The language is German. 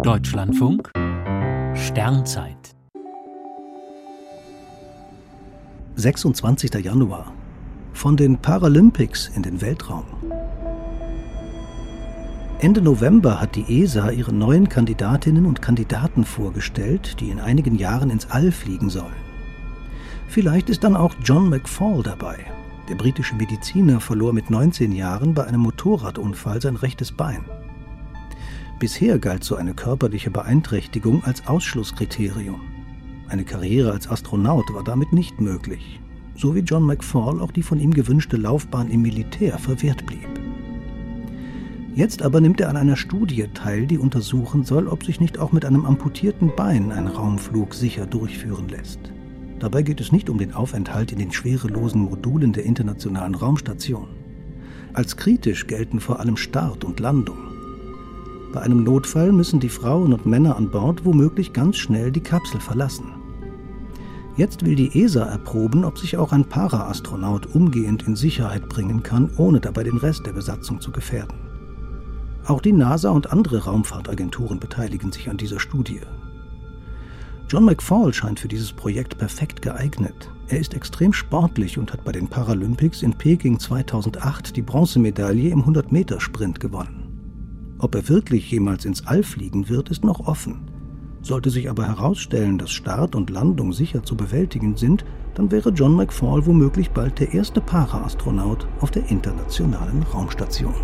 Deutschlandfunk Sternzeit 26. Januar von den Paralympics in den Weltraum. Ende November hat die ESA ihre neuen Kandidatinnen und Kandidaten vorgestellt, die in einigen Jahren ins All fliegen sollen. Vielleicht ist dann auch John McFall dabei. Der britische Mediziner verlor mit 19 Jahren bei einem Motorradunfall sein rechtes Bein. Bisher galt so eine körperliche Beeinträchtigung als Ausschlusskriterium. Eine Karriere als Astronaut war damit nicht möglich, so wie John McFall auch die von ihm gewünschte Laufbahn im Militär verwehrt blieb. Jetzt aber nimmt er an einer Studie teil, die untersuchen soll, ob sich nicht auch mit einem amputierten Bein ein Raumflug sicher durchführen lässt. Dabei geht es nicht um den Aufenthalt in den schwerelosen Modulen der Internationalen Raumstation. Als kritisch gelten vor allem Start und Landung. Bei einem Notfall müssen die Frauen und Männer an Bord womöglich ganz schnell die Kapsel verlassen. Jetzt will die ESA erproben, ob sich auch ein Paraastronaut umgehend in Sicherheit bringen kann, ohne dabei den Rest der Besatzung zu gefährden. Auch die NASA und andere Raumfahrtagenturen beteiligen sich an dieser Studie. John McFall scheint für dieses Projekt perfekt geeignet. Er ist extrem sportlich und hat bei den Paralympics in Peking 2008 die Bronzemedaille im 100-Meter-Sprint gewonnen. Ob er wirklich jemals ins All fliegen wird, ist noch offen. Sollte sich aber herausstellen, dass Start und Landung sicher zu bewältigen sind, dann wäre John McFall womöglich bald der erste Para-Astronaut auf der internationalen Raumstation.